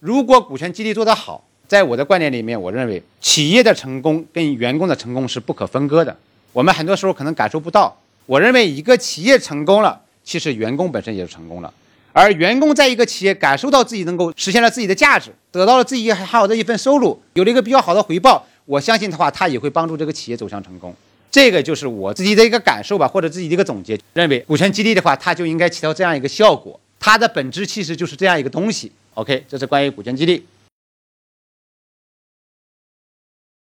如果股权激励做得好，在我的观点里面，我认为企业的成功跟员工的成功是不可分割的。我们很多时候可能感受不到。我认为一个企业成功了，其实员工本身也就成功了。而员工在一个企业感受到自己能够实现了自己的价值，得到了自己很好的一份收入，有了一个比较好的回报，我相信的话，他也会帮助这个企业走向成功。这个就是我自己的一个感受吧，或者自己的一个总结。认为股权激励的话，它就应该起到这样一个效果，它的本质其实就是这样一个东西。OK，这是关于股权激励。